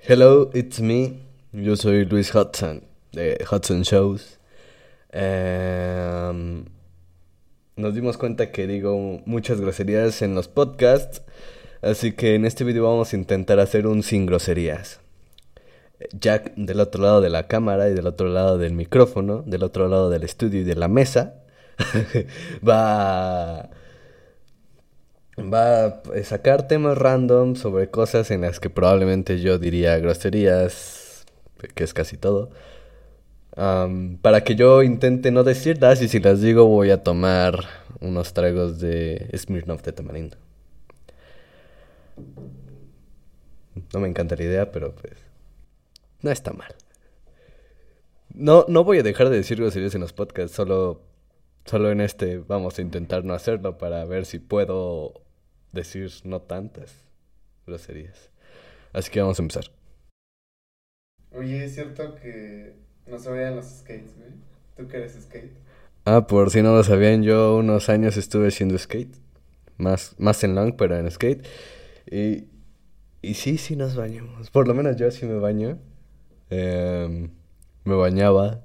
Hello, it's me. Yo soy Luis Hudson de Hudson Shows. Em, nos dimos cuenta que digo muchas groserías en los podcasts, así que en este video vamos a intentar hacer un sin groserías. Jack del otro lado de la cámara y del otro lado del micrófono, del otro lado del estudio y de la mesa, va va a sacar temas random sobre cosas en las que probablemente yo diría groserías, que es casi todo, para que yo intente no decirlas y si las digo voy a tomar unos tragos de Smirnoff de tamarindo. No me encanta la idea, pero pues no está mal. No, no voy a dejar de decir groserías en los podcasts, solo, solo en este vamos a intentar no hacerlo para ver si puedo decir no tantas groserías. Así que vamos a empezar. Oye, es cierto que no se vayan los skates, güey. ¿Tú qué eres skate? Ah, por si no lo sabían, yo unos años estuve haciendo skate. Más, más en long, pero en skate. Y, y sí, sí nos bañamos. Por lo menos yo sí me baño. Em, me bañaba.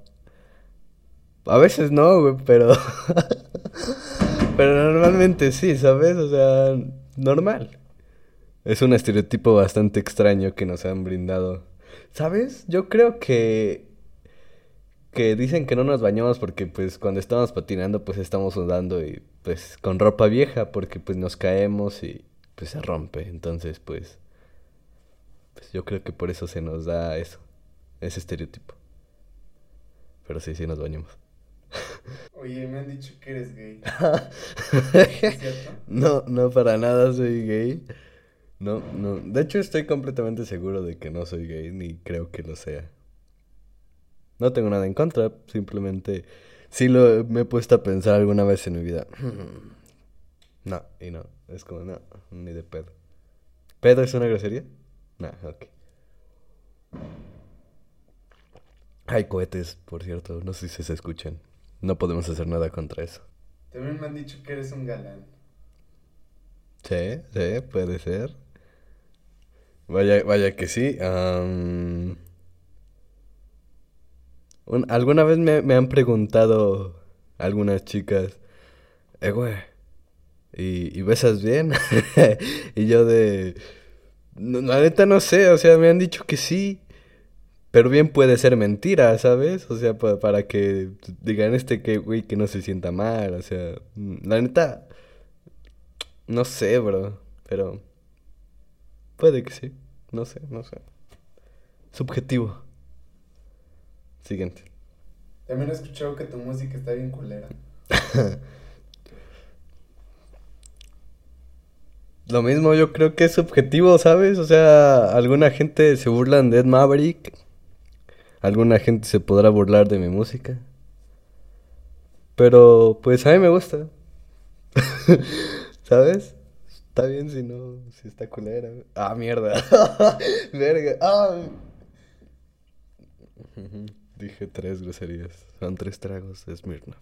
A veces no, güey, pero... pero normalmente sí, ¿sabes? O sea, normal. Es un estereotipo bastante extraño que nos han brindado. ¿Sabes? Yo creo que que dicen que no nos bañamos porque pues cuando estamos patinando pues estamos sudando y pues con ropa vieja porque pues nos caemos y pues se rompe. Entonces pues pues yo creo que por eso se nos da eso, ese estereotipo. Pero sí, sí nos bañamos. Oye, me han dicho que eres gay. ¿Es cierto? No, no para nada soy gay. No, no. De hecho, estoy completamente seguro de que no soy gay, ni creo que lo sea. No tengo nada en contra, simplemente sí lo me he puesto a pensar alguna vez en mi vida. No, y no. Es como, no, ni de pedo. ¿Pedo es una grosería? No, ok. Hay cohetes, por cierto, no sé si se escuchan. No podemos hacer nada contra eso. También me han dicho que eres un galán. Sí, sí, puede ser. Vaya, vaya que sí. alguna vez me, han preguntado algunas chicas, eh, güey, ¿y, ¿y besas bien? y yo de... la neta no sé, o sea, me han dicho que sí. Pero bien puede ser mentira, ¿sabes? O sea, para, que digan este que, güey, que no se sienta mal. O sea, mm, la neta, no sé, bro. Pero puede que sí. No sé, no sé. Subjetivo. Siguiente. También he escuchado que tu música está bien culera. Lo mismo yo creo que es subjetivo, ¿sabes? O sea, alguna gente se burlan de Ed Maverick Alguna gente se podrá burlar de mi música. Pero pues a mí me gusta. ¿Sabes? Está bien si no, si está culera. Ah, mierda. Verga. Ah. Dije tres groserías. Son tres tragos de Smirnoff.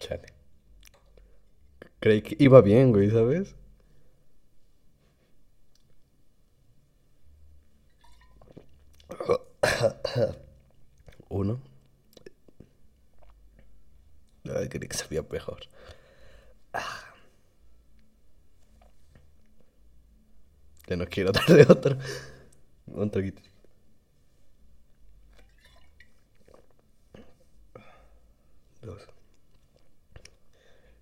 Chale. Creí que iba bien, güey, ¿sabes? Uno. Ay, quería que sabía mejor. Ah. Ya no quiero darle otro. Un traguito. Dos.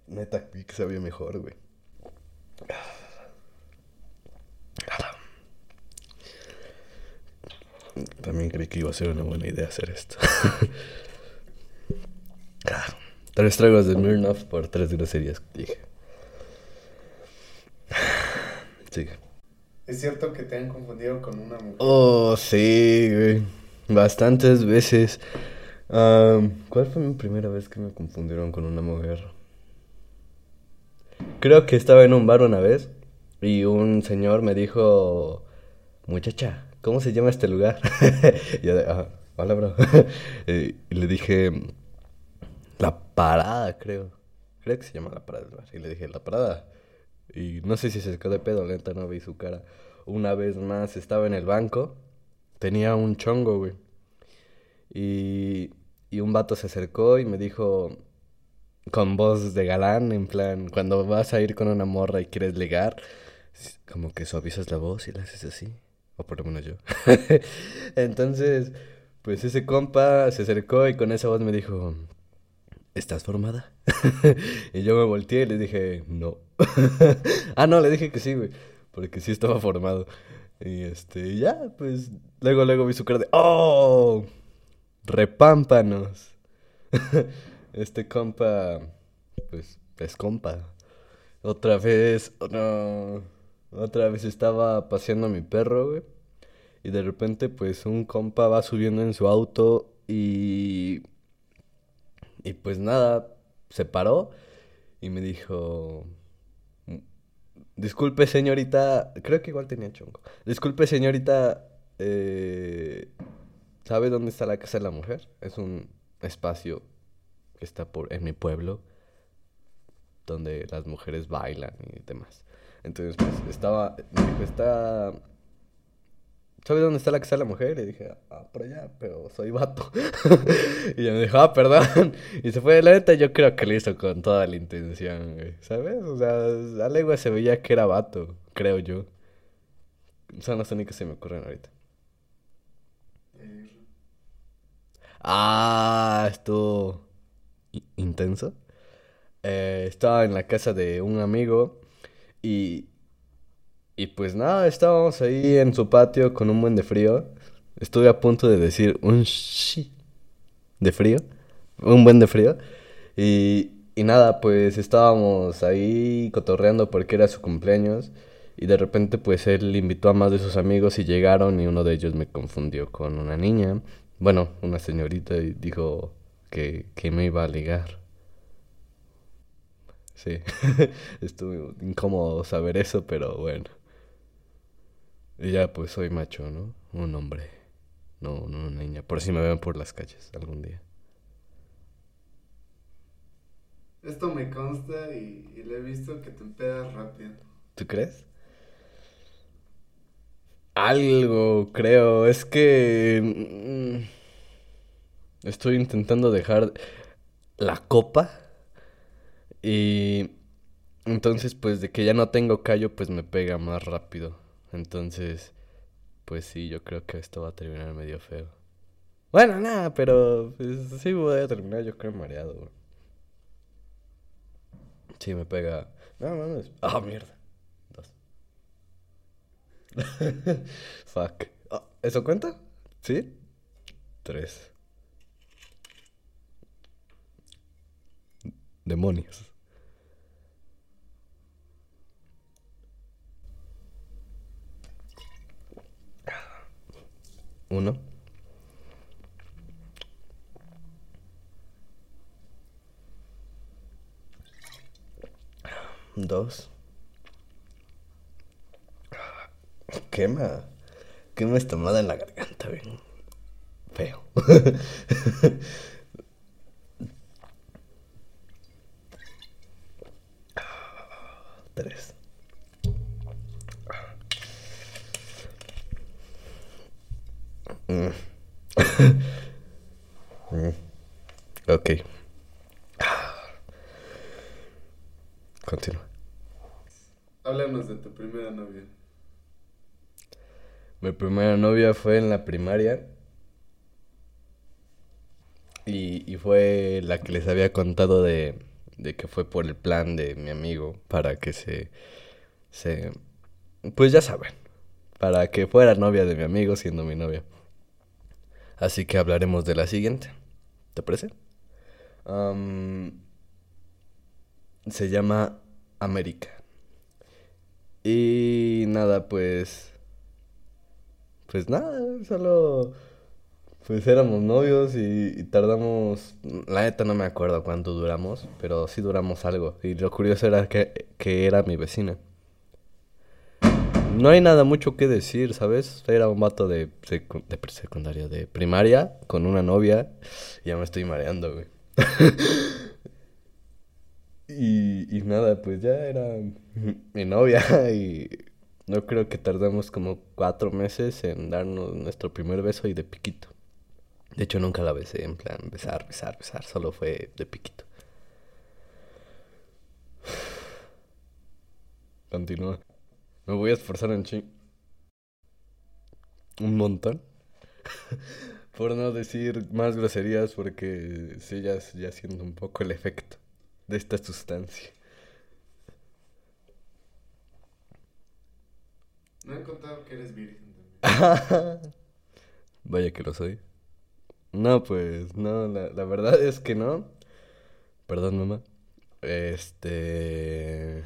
Neta, que sabía mejor, güey. También creí que iba a ser una buena idea hacer esto. tres tragos de Smirnoff por tres groserías, dije. Sigue. ¿Es cierto que te han confundido con una mujer? Oh, sí, güey. Bastantes veces. ¿Cuál fue mi primera vez que me confundieron con una mujer? Creo que estaba en un bar una vez y un señor me dijo, muchacha, ¿cómo se llama este lugar? y yo ah, hola, bro. y le dije, la parada, creo. Creo que se llama la parada del bar. Y le dije, la parada. Y no sé si se quedó de pedo, lenta, no vi su cara. Una vez más estaba en el banco, tenía un chongo, güey. Y, y un vato se acercó y me dijo con voz de galán, en plan, cuando vas a ir con una morra y quieres ligar, como que suavizas la voz y la haces así. O por lo menos yo. Entonces, pues ese compa se acercó y con esa voz me dijo, ¿estás formada? y yo me volteé y le dije, no. ah, no, le dije que sí, güey. Porque sí estaba formado. Y este, ya, pues, luego, luego vi su cara de, ¡oh! Repámpanos. este compa, pues, es compa. Otra vez, no, otra vez estaba paseando a mi perro, güey. Y de repente, pues, un compa va subiendo en su auto y... Y pues nada, se paró y me dijo... Disculpe, señorita. Creo que igual tenía chongo. Disculpe, señorita. Eh, ¿Sabe dónde está la casa de la mujer? Es un espacio que está por en mi pueblo donde las mujeres bailan y demás. Entonces, pues estaba. Me dijo, está ¿sabes dónde está la que está la mujer? Y dije, ah, por allá, pero soy vato. y ella me dijo, ah, perdón. Y se fue de la neta, yo creo que lo hizo con toda la intención, ¿sabes? O sea, a legua se veía que era vato, creo yo. Son las únicas que se me ocurren ahorita. Ah, estuvo intenso. Eh, estaba en la casa de un amigo y y pues nada, estábamos ahí en su patio con un buen de frío. Estuve a punto de decir un shi de frío. Un buen de frío. Y, y nada, pues estábamos ahí cotorreando porque era su cumpleaños. Y de repente pues él invitó a más de sus amigos y llegaron y uno de ellos me confundió con una niña. Bueno, una señorita y dijo que, que me iba a ligar. Sí, estuvo incómodo saber eso, pero bueno. Y ya pues soy macho, ¿no? Un hombre. No, no una niña. Por si me ven por las calles algún día. Esto me consta y, y le he visto que te empedas rápido. ¿Tú crees? Algo, creo. Es que... Mm, estoy intentando dejar la copa. Y... Entonces, pues de que ya no tengo callo, pues me pega más rápido. Entonces, pues sí, yo creo que esto va a terminar medio feo. Bueno, nada, pero pues, sí voy a terminar, yo creo, mareado. Sí, me pega. No, mames. Ah, mierda. Dos. Fuck. Oh, ¿Eso cuenta? ¿Sí? Tres. Demonios. Uno. Dos. Quema. Quema esta tomada en la garganta, bien. Feo. Tres. Mm. Ok. Continúa. Háblanos de tu primera novia. Mi primera novia fue en la primaria. Y, y fue la que les había contado de, de que fue por el plan de mi amigo para que se, se... Pues ya saben, para que fuera novia de mi amigo siendo mi novia. Así que hablaremos de la siguiente. ¿Te parece? Se llama América. Y nada, pues... Pues nada, solo... Pues éramos novios y, tardamos... La neta no me acuerdo cuánto duramos, pero sí duramos algo. Y lo curioso era que, que era mi vecina. No hay nada mucho que decir, ¿sabes? Era un vato de, de secundaria, de primaria, con una novia. Ya me estoy mareando, güey. Y, y nada, pues ya era mi novia y no creo que tardamos como cuatro meses en darnos nuestro primer beso y de piquito. De hecho, nunca la besé en plan besar, besar, besar, solo fue de piquito. Continúa. Me voy a esforzar en ching. Un montón. Por no decir más groserías porque sí, ya, ya siento un poco el efecto de esta sustancia. No he contado que eres virgen también. Vaya que lo soy. No, pues, no, la, la verdad es que no. Perdón, mamá. Este...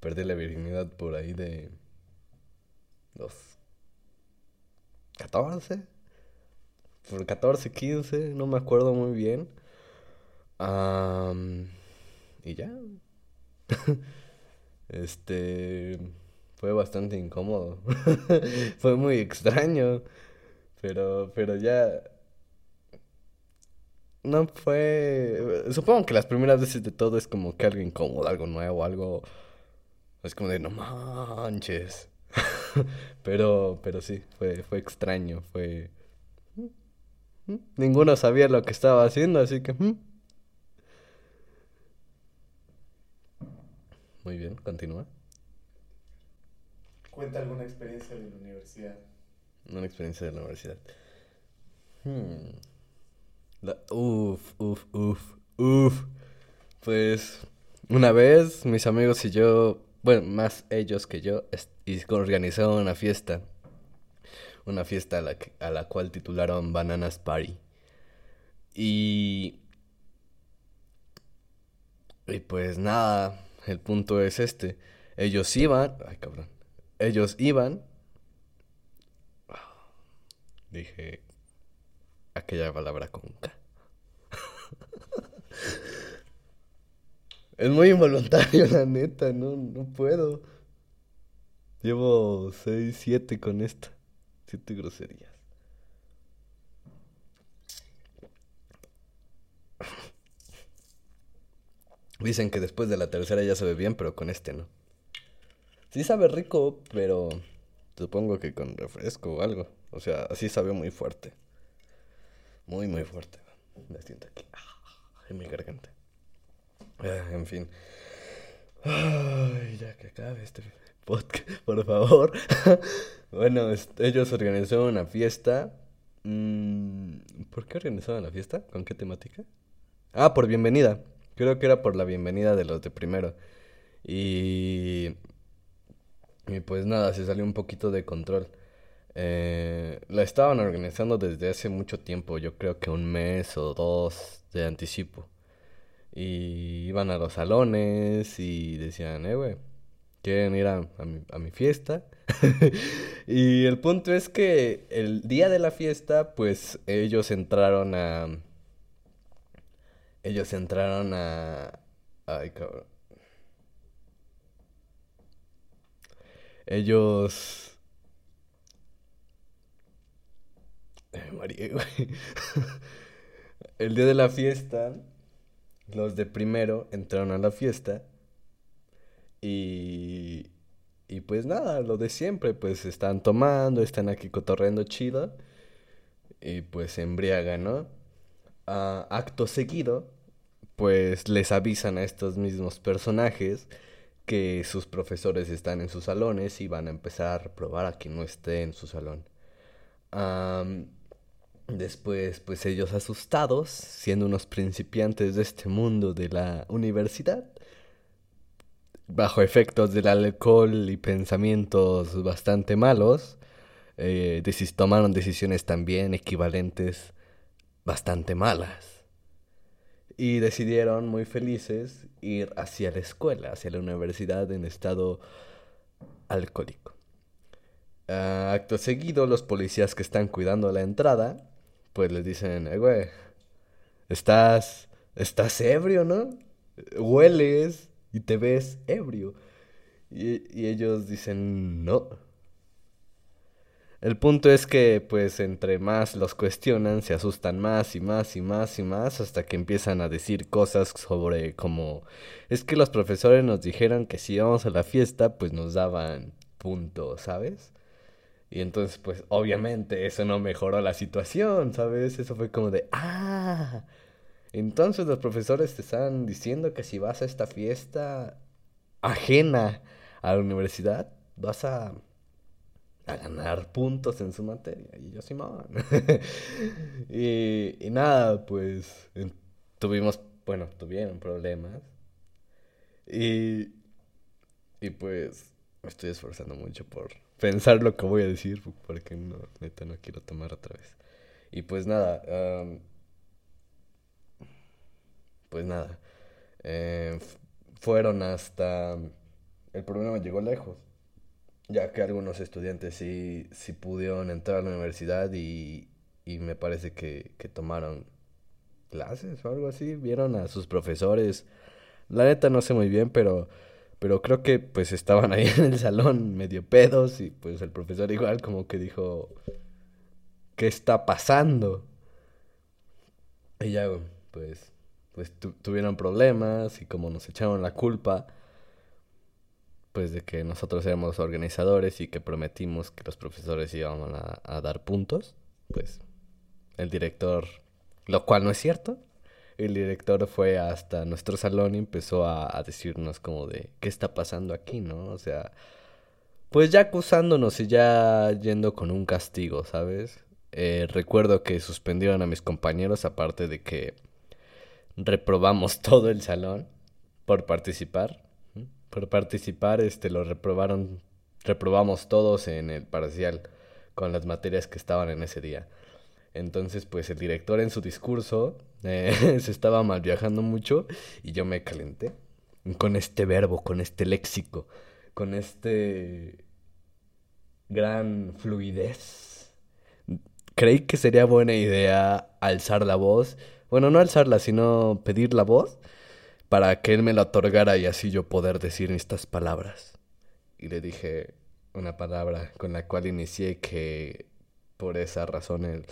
Perdí la virginidad por ahí de... Los... 14. Por 14, 15, no me acuerdo muy bien. Y ya. Este... Fue bastante incómodo. Fue muy extraño. Pero, pero ya... No fue... Supongo que las primeras veces de todo es como que algo incómodo, algo nuevo, algo... Es como de no manches. Pero, pero sí, fue, fue extraño, fue... Ninguno sabía lo que estaba haciendo, así que... mm. Muy bien, continúa. Cuenta alguna experiencia de la universidad. Una experiencia de la universidad. Hmm. La- uf, uf, uf, uf. Pues una vez mis amigos y yo, bueno, más ellos que yo, organizaron una fiesta. Una fiesta a la, a la cual titularon Bananas Party. Y, y pues nada, el punto es este. Ellos iban, ay cabrón, ellos iban, dije aquella palabra con K. Es muy involuntario, la neta, no, no puedo. Llevo 6, 7 con esta. 7 groserías. Dicen que después de la tercera ya sabe bien, pero con este no. Sí sabe rico, pero supongo que con refresco o algo. O sea, así sabe muy fuerte. Muy, muy fuerte. Me siento aquí. ah, En mi garganta. Ah, en fin. Ay, ya que acabe este por favor. Bueno, ellos organizaron una fiesta. Mm, ¿por qué organizaron la fiesta? ¿Con qué temática? Ah, por bienvenida. Creo que era por la bienvenida de los de primero. Y, y pues nada, se salió un poquito de control. Eh, la estaban organizando desde hace mucho tiempo, yo creo que un mes o dos de anticipo. Y iban a los salones y decían, eh, güey, ¿quieren ir a, a mi, a mi fiesta? Y el punto es que el día de la fiesta, pues ellos entraron a... Ellos entraron a... Ay, cabrón. Ellos... Mareé, güey. El día de la fiesta, los de primero entraron a la fiesta y... Y pues nada, lo de siempre, pues están tomando, están aquí cotorreando chido y pues se embriagan, ¿no? Ah, acto seguido, pues les avisan a estos mismos personajes que sus profesores están en sus salones y van a empezar a probar a quien no esté en su salón. Después, pues ellos asustados, siendo unos principiantes de este mundo de la universidad, bajo efectos del alcohol y pensamientos bastante malos, eh, tomaron decisiones también equivalentes bastante malas. Y decidieron, muy felices, ir hacia la escuela, hacia la universidad en estado alcohólico. Ah, acto seguido, los policías que están cuidando la entrada, pues les dicen, eh, güey, estás, estás ebrio, ¿no? Hueles y te ves ebrio. Y, y ellos dicen, no. El punto es que, pues, entre más los cuestionan, se asustan más y más y más y más hasta que empiezan a decir cosas sobre como, es que los profesores nos dijeron que si íbamos a la fiesta, pues nos daban puntos, ¿sabes? Y entonces, pues, obviamente eso no mejoró la situación, ¿sabes? Eso fue como de, ah, entonces los profesores te están diciendo que si vas a esta fiesta ajena a la universidad, vas a a ganar puntos en su materia. Y yo, Simón. y, y nada, pues tuvimos, bueno, tuvieron problemas. Y, y pues me estoy esforzando mucho por pensar lo que voy a decir, porque no, neta, no quiero tomar otra vez. Y pues nada, pues nada, eh, fueron hasta... El problema llegó lejos ya que algunos estudiantes sí, sí pudieron entrar a la universidad y, y me parece que, que tomaron clases o algo así, vieron a sus profesores. La neta no sé muy bien, pero, pero creo que pues estaban ahí en el salón medio pedos y pues el profesor igual como que dijo, ¿qué está pasando? Y ya, pues, pues tuvieron problemas y como nos echaron la culpa, pues de que nosotros éramos organizadores y que prometimos que los profesores íbamos a, dar puntos, pues el director, lo cual no es cierto, el director fue hasta nuestro salón y empezó a, decirnos como de, ¿qué está pasando aquí, no? O sea, pues ya acusándonos y ya yendo con un castigo, ¿sabes? Eh, recuerdo que suspendieron a mis compañeros aparte de que reprobamos todo el salón por participar por participar, este, lo reprobaron, reprobamos todos en el parcial con las materias que estaban en ese día. Entonces, pues el director en su discurso eh, se estaba mal viajando mucho y yo me calenté con este verbo, con este léxico, con este gran fluidez. Creí que sería buena idea alzar la voz, bueno, no alzarla, sino pedir la voz para que él me la otorgara y así yo poder decir estas palabras. Y le dije una palabra con la cual inicié que por esa razón él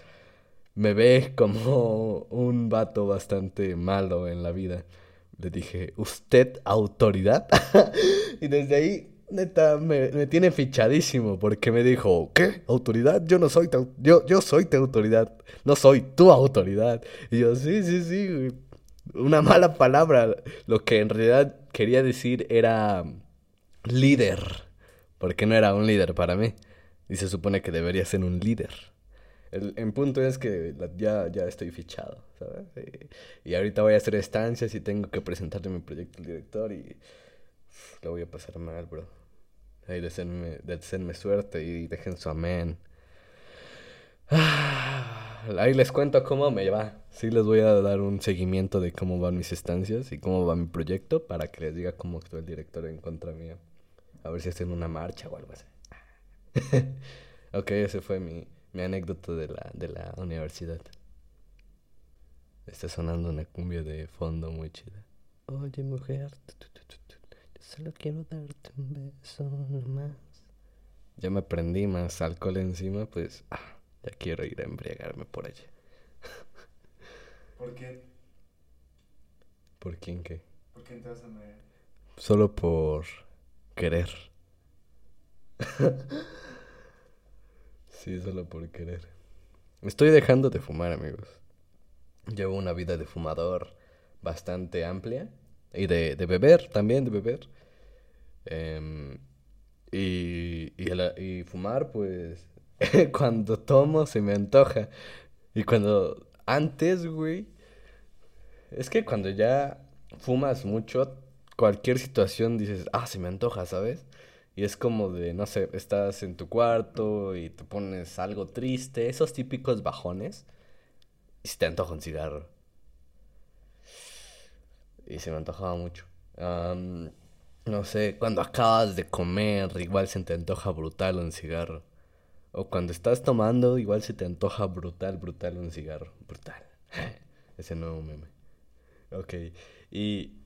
me ve como un vato bastante malo en la vida. Le dije, ¿usted autoridad? y desde ahí, neta, me, me, tiene fichadísimo porque me dijo, ¿qué? ¿Autoridad? Yo no soy yo, yo soy tu autoridad, no soy tu autoridad. Y yo, sí, sí, sí, una mala palabra. Lo que en realidad quería decir era líder, porque no era un líder para mí. Y se supone que debería ser un líder. El, punto es que ya, ya estoy fichado, ¿sabes? Y, ahorita voy a hacer estancias y tengo que presentarle mi proyecto al director y lo voy a pasar mal, bro. Ahí deseenme, suerte y dejen su amén. ahí les cuento cómo me va. Sí, les voy a dar un seguimiento de cómo van mis estancias y cómo va mi proyecto para que les diga cómo actúa el director en contra mío. A ver si hacen una marcha o algo así. ok, ese fue mi, mi anécdota de la, de la universidad. Está sonando una cumbia de fondo muy chida. Oye, mujer, solo quiero darte un beso nomás. Ya me prendí más alcohol encima, pues. Ah. Ya quiero ir a embriagarme por allá. ¿Por qué? ¿Por quién qué? ¿Por qué te vas a Solo por querer. sí, solo por querer. Estoy dejando de fumar, amigos. Llevo una vida de fumador bastante amplia. Y de, de beber, también de beber. Em, y, y, y fumar, pues cuando tomo se me antoja. Y cuando antes, güey, es que cuando ya fumas mucho, cualquier situación dices, ah, se me antoja, ¿sabes? Y es como de, no sé, estás en tu cuarto y te pones algo triste, esos típicos bajones, y se te antoja un cigarro. Y se me antojaba mucho. no sé, cuando acabas de comer, igual se te antoja brutal un cigarro. O cuando estás tomando, igual se te antoja brutal, brutal un cigarro. Brutal. Ese nuevo meme. Ok. Y.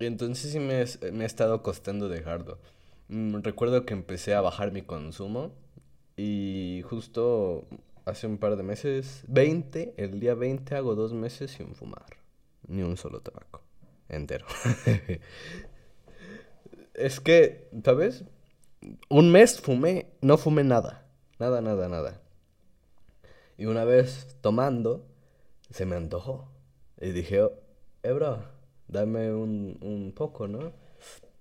Entonces sí me, me ha estado costando dejarlo. Mm, recuerdo que empecé a bajar mi consumo. Y justo hace un par de meses, 20, el día 20 hago dos meses sin fumar. Ni un solo tabaco. Entero. es que, ¿sabes? Un mes fumé, no fumé nada. Nada, nada, nada. Y una vez tomando, se me antojó. Y dije, oh, eh, bro, dame un, un poco, ¿no?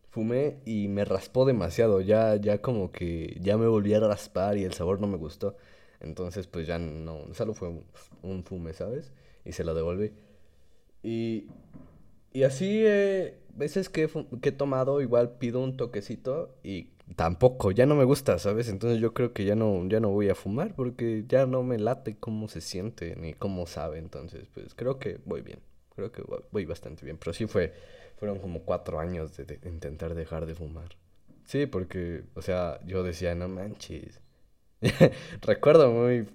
Fumé y me raspó demasiado. Ya, ya como que ya me volví a raspar y el sabor no me gustó. Entonces, pues ya no, solo fue un, fume, ¿sabes? Y se lo devolví. Y, y así, eh, veces que, he tomado, igual pido un toquecito y tampoco, ya no me gusta, ¿sabes? Entonces yo creo que ya no, ya no voy a fumar porque ya no me late cómo se siente ni cómo sabe. Entonces, pues creo que voy bien, creo que voy bastante bien. Pero sí fue, fueron como cuatro años de intentar dejar de fumar. Sí, porque, o sea, yo decía, no manches Recuerdo muy,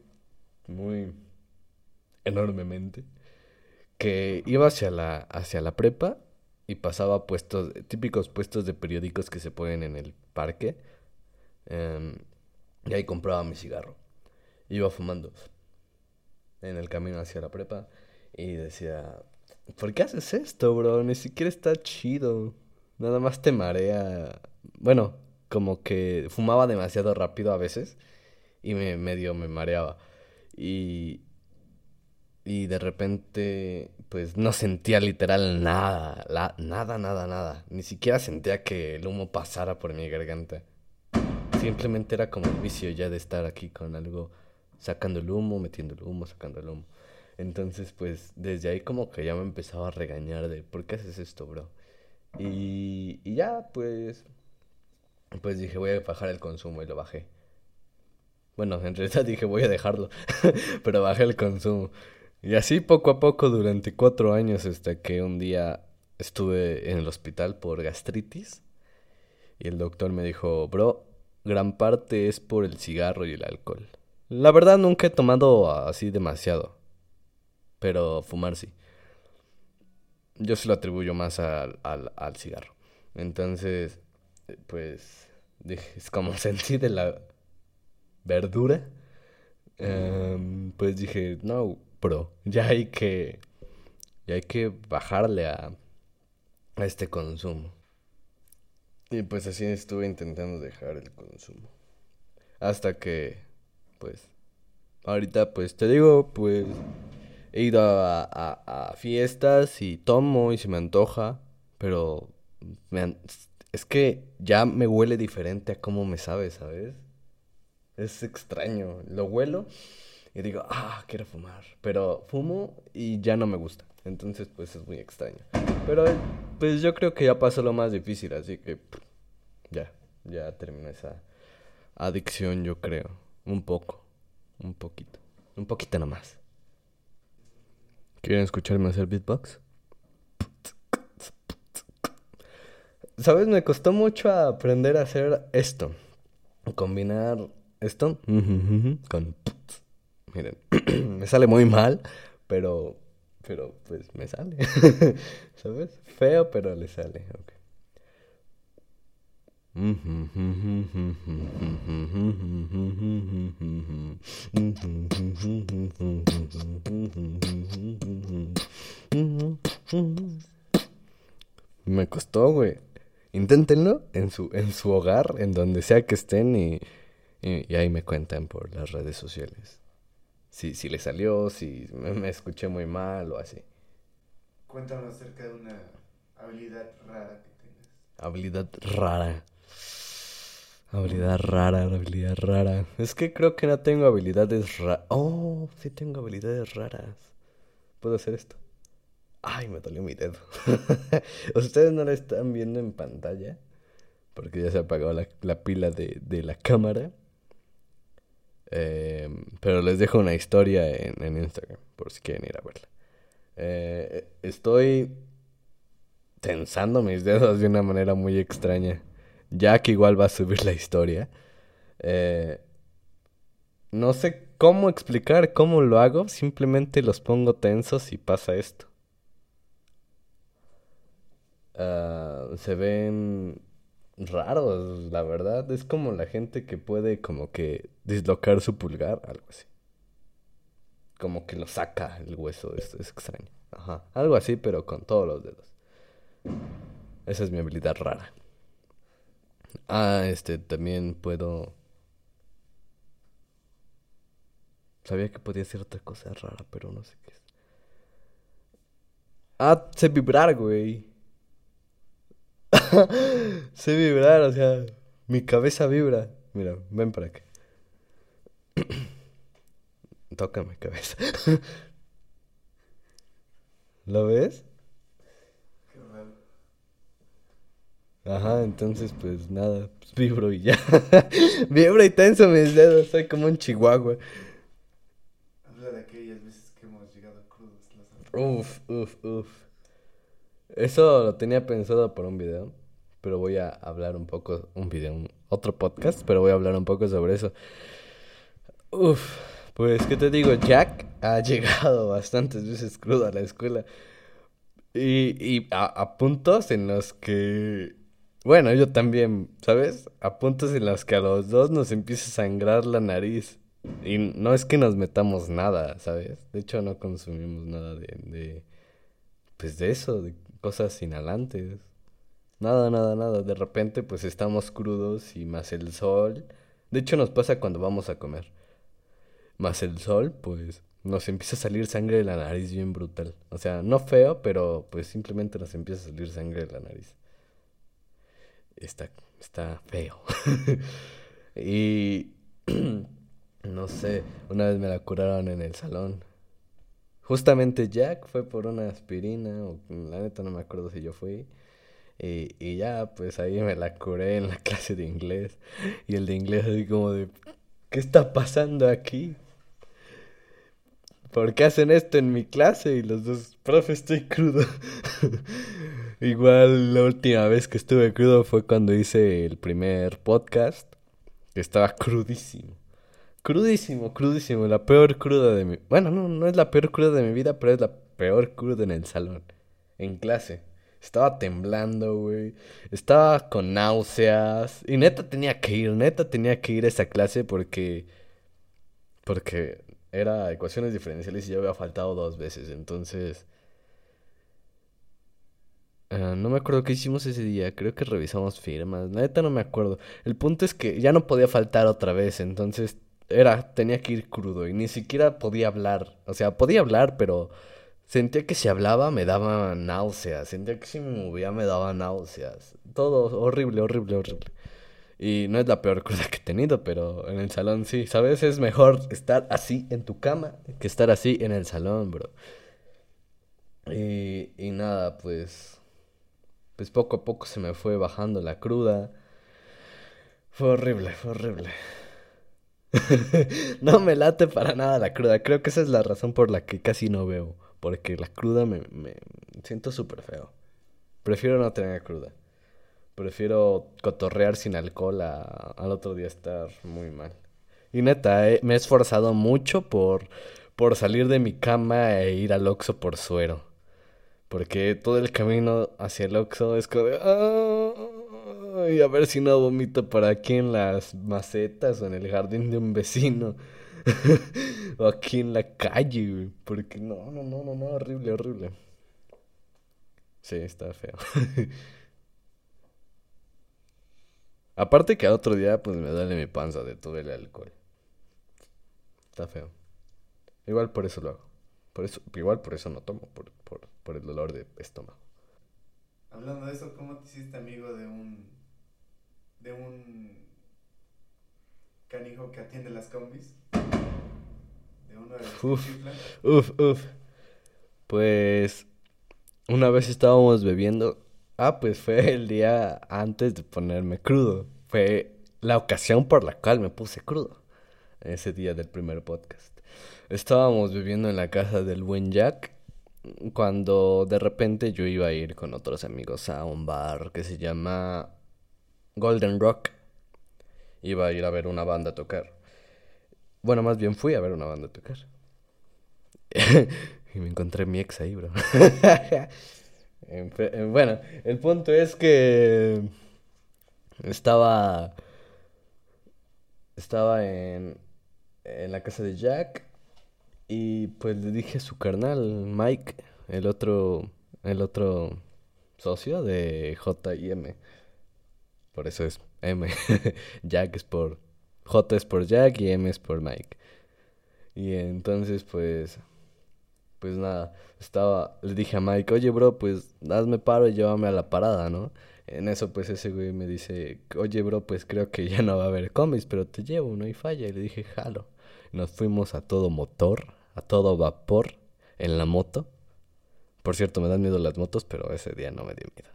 muy enormemente que iba hacia la, hacia la prepa y pasaba puestos, típicos puestos de periódicos que se ponen en el parque. Em, y ahí compraba mi cigarro. Iba fumando en el camino hacia la prepa y decía, ¿por qué haces esto, bro? Ni siquiera está chido. Nada más te marea. Bueno, como que fumaba demasiado rápido a veces y me medio me mareaba. Y, y de repente, pues no sentía literal nada, la, nada, nada, nada. Ni siquiera sentía que el humo pasara por mi garganta. Simplemente era como el vicio ya de estar aquí con algo, sacando el humo, metiendo el humo, sacando el humo. Entonces, pues desde ahí como que ya me empezaba a regañar de, ¿por qué haces esto, bro? Y, y ya, pues, pues dije, voy a bajar el consumo y lo bajé. Bueno, en realidad dije voy a dejarlo, pero bajé el consumo. Y así poco a poco durante cuatro años hasta que un día estuve en el hospital por gastritis y el doctor me dijo, bro, gran parte es por el cigarro y el alcohol. La verdad nunca he tomado así demasiado, pero fumar sí. Yo se lo atribuyo más al, al, al cigarro. Entonces, pues, dije, es como sentí de la verdura, em, pues dije, no, bro, ya hay que, ya hay que bajarle a, a este consumo. Y pues así estuve intentando dejar el consumo. Hasta que, pues, ahorita pues te digo, pues he ido a, a, a fiestas y tomo y se me antoja, pero me es que ya me huele diferente a cómo me sabe, ¿sabes? Es extraño. Lo huelo y digo, ah, quiero fumar. Pero fumo y ya no me gusta. Entonces, pues es muy extraño. Pero, pues yo creo que ya pasó lo más difícil, así que ya, ya terminó esa adicción, yo creo. Un poco, un poquito, un poquito nomás. ¿Quieren escucharme hacer beatbox? ¿Sabes? Me costó mucho aprender a hacer esto. Combinar esto con... Miren, me sale muy mal, pero, pero pues me sale. ¿Sabes? Feo, pero le sale. Okay. Me costó, güey. Inténtenlo en su, en su hogar, en donde sea que estén y y, ahí me cuentan por las redes sociales. Si, si le salió, si me, escuché muy mal o así. Cuéntanos acerca de una habilidad rara que tengas. Habilidad rara. Habilidad rara, habilidad rara. Es que creo que no tengo habilidades raras. Oh, sí tengo habilidades raras. Puedo hacer esto. Ay, me dolió mi dedo. Ustedes no la están viendo en pantalla. Porque ya se apagó la, la pila de, de la cámara. Eh, pero les dejo una historia en, Instagram, por si quieren ir a verla. Eh, estoy tensando mis dedos de una manera muy extraña. Ya que igual va a subir la historia. Eh, no sé cómo explicar cómo lo hago. Simplemente los pongo tensos y pasa esto. Ah, se ven raros, la verdad. Es como la gente que puede como que dislocar su pulgar, algo así. Como que lo saca el hueso, es, es extraño. Ajá, algo así, pero con todos los dedos. Esa es mi habilidad rara. Ah, este, también puedo... Sabía que podía hacer otra cosa rara, pero no sé qué es. Ah, sé vibrar, güey. sé vibrar, o sea, mi cabeza vibra. Mira, ven para acá. Toca mi cabeza. ¿Lo ves? Ajá, entonces pues nada, pues vibro y ya. vibro y tenso mis dedos, soy como un chihuahua. Habla de aquellas veces que hemos llegado crudos. Uf, uf, uf. Eso lo tenía pensado para un video, pero voy a hablar un poco, un video, un- otro podcast, pero voy a hablar un poco sobre eso. Uf, pues, ¿qué te digo? Jack ha llegado bastantes veces crudo a la escuela. Y, y a, a puntos en los que, bueno, yo también, ¿sabes? A puntos en los que a los dos nos empieza a sangrar la nariz. Y no es que nos metamos nada, ¿sabes? De hecho, no consumimos nada de, de, pues de eso, de cosas inhalantes. Nada, nada, nada. De repente, pues estamos crudos y más el sol. De hecho, nos pasa cuando vamos a comer. Más el sol, pues nos empieza a salir sangre de la nariz bien brutal. O sea, no feo, pero pues simplemente nos empieza a salir sangre de la nariz. Está, está feo. Y no sé, una vez me la curaron en el salón. Justamente Jack fue por una aspirina, o la neta no me acuerdo si yo fui. Y, y ya, pues ahí me la curé en la clase de inglés. Y el de inglés así como de, ¿qué está pasando aquí? ¿Por qué hacen esto en mi clase? Y los dos, profe, estoy crudo. Igual la última vez que estuve crudo fue cuando hice el primer podcast, estaba crudísimo. Crudísimo, crudísimo, la peor cruda de mi... Bueno, no, no es la peor cruda de mi vida, pero es la peor cruda en el salón, en clase. Estaba temblando, güey. Estaba con náuseas. Y neta tenía que ir, neta tenía que ir a esa clase porque... Porque era ecuaciones diferenciales y yo había faltado dos veces, entonces... ah, no me acuerdo qué hicimos ese día, creo que revisamos firmas, neta no me acuerdo. El punto es que ya no podía faltar otra vez, entonces era, tenía que ir crudo y ni siquiera podía hablar. O sea, podía hablar, pero sentía que si hablaba me daba náuseas, sentía que si me movía me daba náuseas. Todo horrible, horrible, horrible. Y no es la peor cruda que he tenido, pero en el salón sí, ¿sabes? Es mejor estar así en tu cama que estar así en el salón, bro. Y, y nada, pues, pues poco a poco se me fue bajando la cruda. Fue horrible, fue horrible. No me late para nada la cruda. Creo que esa es la razón por la que casi no veo. Porque la cruda me, me siento súper feo. Prefiero no tener cruda. Prefiero cotorrear sin alcohol a, al otro día estar muy mal. Y neta, eh, me he esforzado mucho por, por salir de mi cama e ir al Oxxo por suero. Porque todo el camino hacia el Oxxo es como de... "Ay, a ver si no vomito por aquí en las macetas o en el jardín de un vecino. O aquí en la calle, güey. Porque no, no, no, no, no, horrible, horrible. Sí, está feo. Aparte que al otro día, pues me duele mi panza de todo el alcohol. Está feo. Igual por eso lo hago. Por eso, igual por eso no tomo, por, por, por el dolor de estómago. Hablando de eso, ¿cómo te hiciste amigo de un. de un. canijo que atiende las combis? De uno de los Uf. Uf, uf. Pues una vez estábamos bebiendo. Ah, pues fue el día antes de ponerme crudo. Fue la ocasión por la cual me puse crudo. Ese día del primer podcast. Estábamos bebiendo en la casa del buen Jack. Cuando de repente yo iba a ir con otros amigos a un bar que se llama Golden Rock. Iba a ir a ver una banda tocar. Bueno, más bien fui a ver una banda tocar. Y me encontré mi ex ahí, bro. Bueno, el punto es que estaba estaba en, en la casa de Jack y pues le dije a su carnal, Mike, el otro, el otro socio de J y M. Por eso es M. Jack es por J es por Jack y M es por Mike. Y entonces pues pues nada, estaba le dije a Mike, "Oye, bro, pues hazme paro y llévame a la parada, ¿no?" En eso, pues ese güey me dice, oye, bro, pues creo que ya no va a haber cómics, pero te llevo, no hay falla. Y le dije, jalo. Nos fuimos a todo motor, a todo vapor, en la moto. Por cierto, me dan miedo las motos, pero ese día no me dio miedo.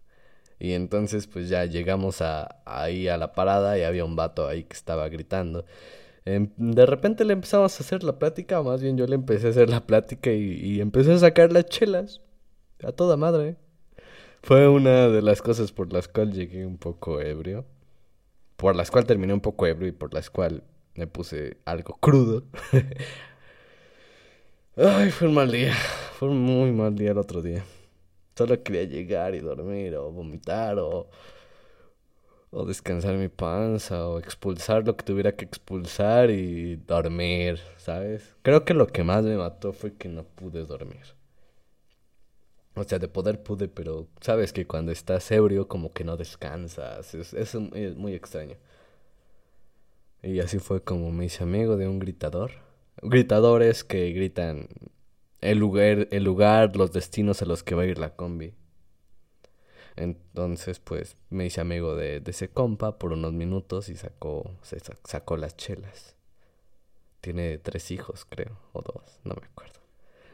Y entonces, pues ya llegamos a, ahí a la parada y había un vato ahí que estaba gritando. Em, de repente le empezamos a hacer la plática, o más bien yo le empecé a hacer la plática y, y empecé a sacar las chelas. A toda madre. Fue una de las cosas por las cuales llegué un poco ebrio. Por las cuales terminé un poco ebrio y por las cuales me puse algo crudo. Ay, fue un mal día. Fue un muy mal día el otro día. Solo quería llegar y dormir o vomitar o, o descansar mi panza o expulsar lo que tuviera que expulsar y dormir, ¿sabes? Creo que lo que más me mató fue que no pude dormir. O sea, de poder pude, pero sabes que cuando estás ebrio como que no descansas. Es, muy extraño. Y así fue como me hice amigo de un gritador. Gritadores que gritan el lugar, los destinos a los que va a ir la combi. Entonces, pues, me hice amigo de, de ese compa por unos minutos y sacó, se sacó las chelas. Tiene tres hijos, creo, o dos, no me acuerdo.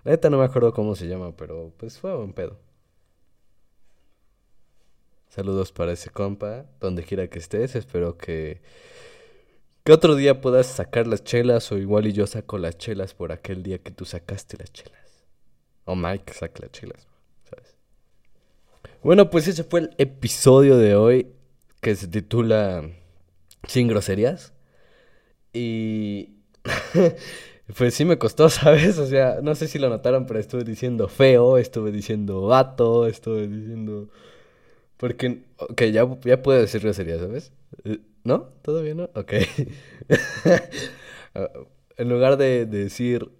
La neta no me acuerdo cómo se llama, pero pues fue un pedo. Saludos para ese compa, donde quiera que estés. Espero que, que otro día puedas sacar las chelas o igual y yo saco las chelas por aquel día que tú sacaste las chelas. O Mike saca las chelas, ¿sabes? Bueno, pues ese fue el episodio de hoy que se titula Sin groserías. Y Pues sí me costó, ¿sabes? O sea, no sé si lo notaron, pero estuve diciendo feo, estuve diciendo vato, estuve diciendo... Porque, ok, ya, ya puedo decir grosería, ¿sabes? ¿No? ¿Todavía no? Ok. En lugar de, decir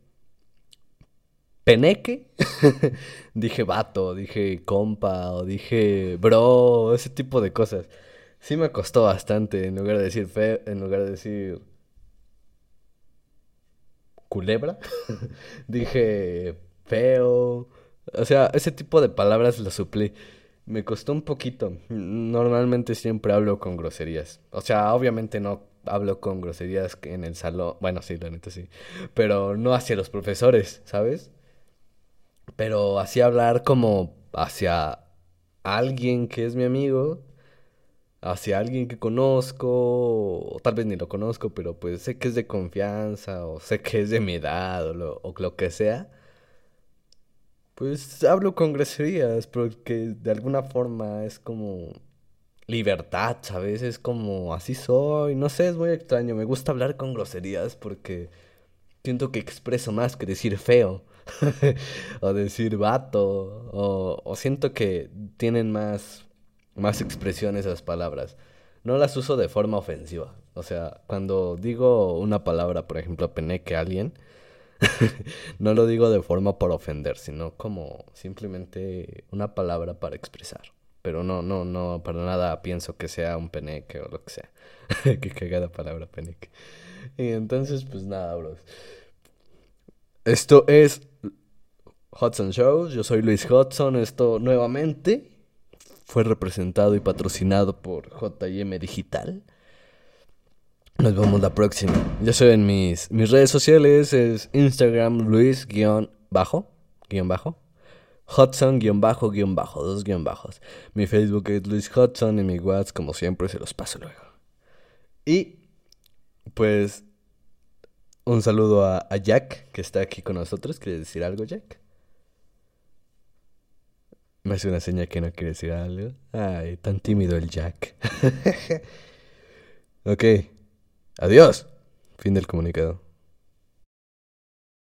peneque, dije vato, dije compa, o dije bro, ese tipo de cosas. Sí me costó bastante, en lugar de decir feo, en lugar de decir culebra, dije feo, o sea, ese tipo de palabras las suplí. Me costó un poquito. Normalmente siempre hablo con groserías. O sea, obviamente no hablo con groserías en el salón. Bueno, sí, la neta sí. Pero no hacia los profesores, ¿sabes? Pero así hablar como hacia alguien que es mi amigo hacia alguien que conozco, o tal vez ni lo conozco, pero pues sé que es de confianza, o sé que es de mi edad, o lo, o lo que sea, pues hablo con groserías, porque de alguna forma es como libertad, ¿sabes? Es como así soy, no sé, es muy extraño, me gusta hablar con groserías porque siento que expreso más que decir feo. o decir vato, o, o siento que tienen más más expresión esas palabras. No las uso de forma ofensiva. O sea, cuando digo una palabra, por ejemplo, peneque a alguien, no lo digo de forma por ofender, sino como simplemente una palabra para expresar. Pero no, no, no, para nada pienso que sea un peneque o lo que sea. que cagada palabra peneque. Y entonces, pues nada, bros. Esto es Hudson Shows. Yo soy Luis Hudson. Esto nuevamente fue representado y patrocinado por JM Digital. Nos vemos la próxima. Ya saben, mis, mis redes sociales es Instagram Luis-bajo, guion bajo, Hudson guion bajo, guion bajo, dos guion bajos. Mi Facebook es Luis Hudson y mi WhatsApp, como siempre, se los paso luego. Y, pues, un saludo a, a Jack, que está aquí con nosotros. ¿Quieres decir algo, Jack? Me hace una seña que no quiere decir algo. Ay, tan tímido el Jack. ok. Adiós. Fin del comunicado.